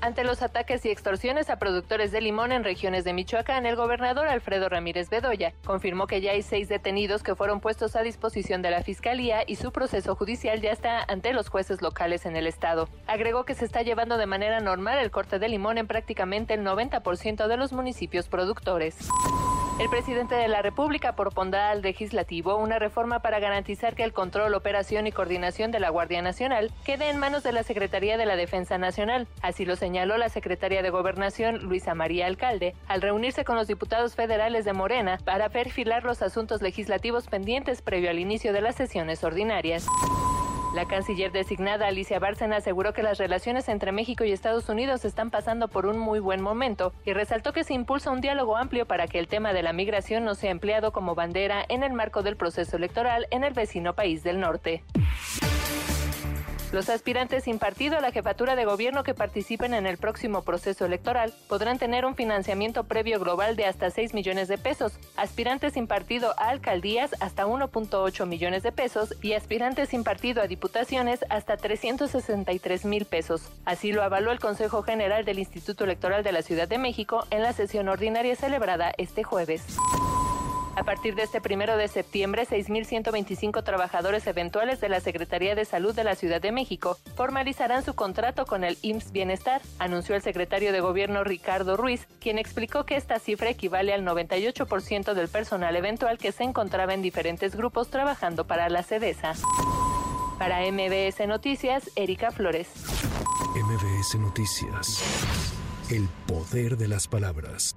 Ante los ataques y extorsiones a productores de limón en regiones de Michoacán, el gobernador Alfredo Ramírez Bedoya confirmó que ya hay seis detenidos que fueron puestos a disposición de la Fiscalía y su proceso judicial ya está ante los jueces locales en el estado. Agregó que se está llevando de manera normal el corte de limón en prácticamente el 90% de los municipios productores. El presidente de la República propondrá al legislativo una reforma para garantizar que el control, operación y coordinación de la Guardia Nacional quede en manos de la Secretaría de la Defensa Nacional. Así lo señaló la secretaria de Gobernación, Luisa María Alcalde, al reunirse con los diputados federales de Morena para perfilar los asuntos legislativos pendientes previo al inicio de las sesiones ordinarias. La canciller designada Alicia Bárcena aseguró que las relaciones entre México y Estados Unidos están pasando por un muy buen momento y resaltó que se impulsa un diálogo amplio para que el tema de la migración no sea empleado como bandera en el marco del proceso electoral en el vecino país del norte. Los aspirantes sin partido a la jefatura de gobierno que participen en el próximo proceso electoral podrán tener un financiamiento previo global de hasta 6 millones de pesos, aspirantes sin partido a alcaldías hasta 1.8 millones de pesos y aspirantes sin partido a diputaciones hasta 363 mil pesos. Así lo avaló el Consejo General del Instituto Electoral de la Ciudad de México en la sesión ordinaria celebrada este jueves. A partir de este primero de septiembre, 6.125 trabajadores eventuales de la Secretaría de Salud de la Ciudad de México formalizarán su contrato con el IMSS Bienestar, anunció el secretario de Gobierno Ricardo Ruiz, quien explicó que esta cifra equivale al 98% del personal eventual que se encontraba en diferentes grupos trabajando para la CEDESA. Para MBS Noticias, Erika Flores. MBS Noticias. El poder de las palabras.